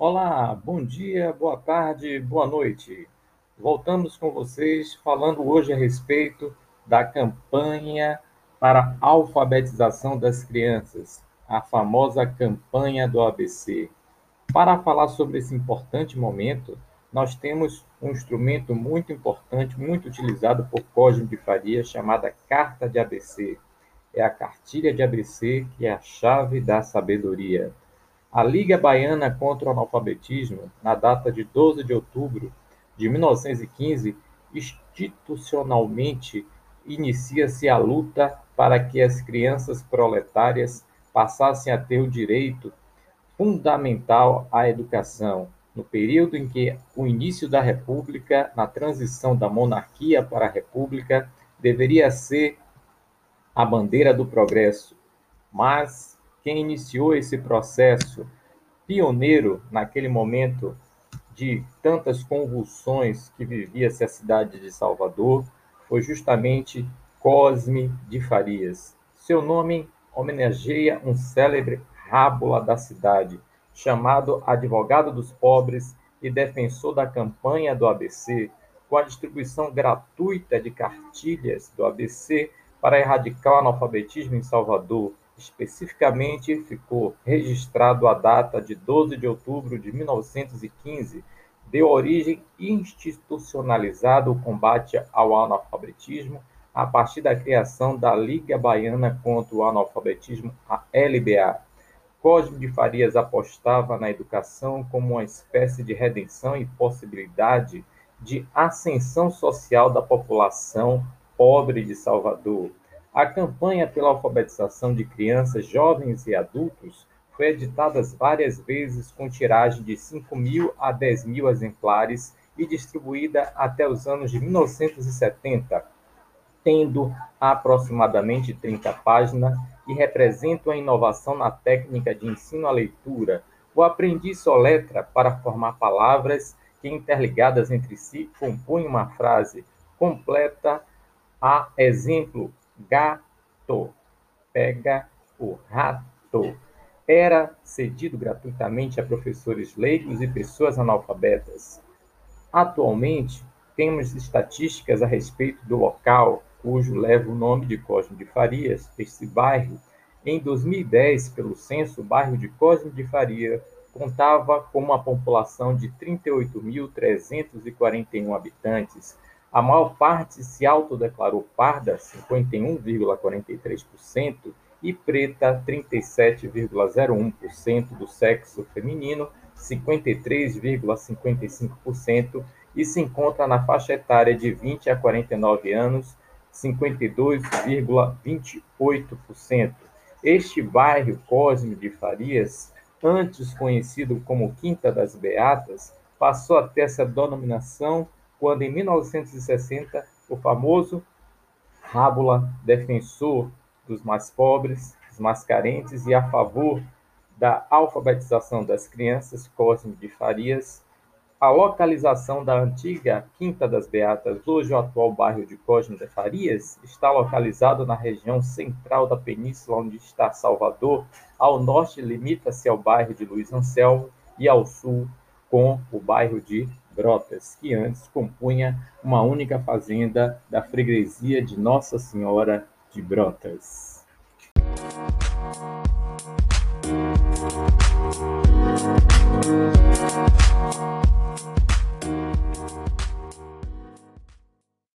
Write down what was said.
Olá, bom dia, boa tarde, boa noite. Voltamos com vocês falando hoje a respeito da campanha para alfabetização das crianças, a famosa campanha do ABC. Para falar sobre esse importante momento, nós temos um instrumento muito importante, muito utilizado por Cosme de Faria, chamada Carta de ABC. É a cartilha de ABC que é a chave da sabedoria. A Liga Baiana contra o Analfabetismo, na data de 12 de outubro de 1915, institucionalmente inicia-se a luta para que as crianças proletárias passassem a ter o direito fundamental à educação, no período em que o início da República, na transição da monarquia para a República, deveria ser a bandeira do progresso, mas quem iniciou esse processo pioneiro naquele momento de tantas convulsões que vivia-se a cidade de Salvador foi justamente Cosme de Farias. Seu nome homenageia um célebre rábula da cidade, chamado Advogado dos Pobres e defensor da campanha do ABC, com a distribuição gratuita de cartilhas do ABC para erradicar o analfabetismo em Salvador, Especificamente, ficou registrado a data de 12 de outubro de 1915, deu origem institucionalizada o combate ao analfabetismo a partir da criação da Liga Baiana contra o Analfabetismo, a LBA. Cosme de Farias apostava na educação como uma espécie de redenção e possibilidade de ascensão social da população pobre de Salvador. A campanha pela alfabetização de crianças, jovens e adultos foi editada várias vezes com tiragem de 5 mil a 10 mil exemplares e distribuída até os anos de 1970, tendo aproximadamente 30 páginas e representa uma inovação na técnica de ensino à leitura. O aprendiz soletra para formar palavras que, interligadas entre si, compõem uma frase completa a exemplo gato, pega o rato. Era cedido gratuitamente a professores leigos e pessoas analfabetas. Atualmente, temos estatísticas a respeito do local, cujo leva o nome de Cosme de Farias, este bairro. Em 2010, pelo censo, o bairro de Cosme de Faria contava com uma população de 38.341 habitantes, a maior parte se autodeclarou parda, 51,43%, e preta, 37,01% do sexo feminino, 53,55%, e se encontra na faixa etária de 20 a 49 anos, 52,28%. Este bairro Cosme de Farias, antes conhecido como Quinta das Beatas, passou a ter essa denominação quando em 1960 o famoso Rábula, defensor dos mais pobres, dos mais carentes e a favor da alfabetização das crianças, Cosme de Farias, a localização da antiga Quinta das Beatas, hoje o atual bairro de Cosme de Farias, está localizado na região central da península, onde está Salvador. Ao norte limita-se ao bairro de Luiz Anselmo e ao sul com o bairro de Brotas, que antes compunha uma única fazenda da freguesia de Nossa Senhora de Brotas. Música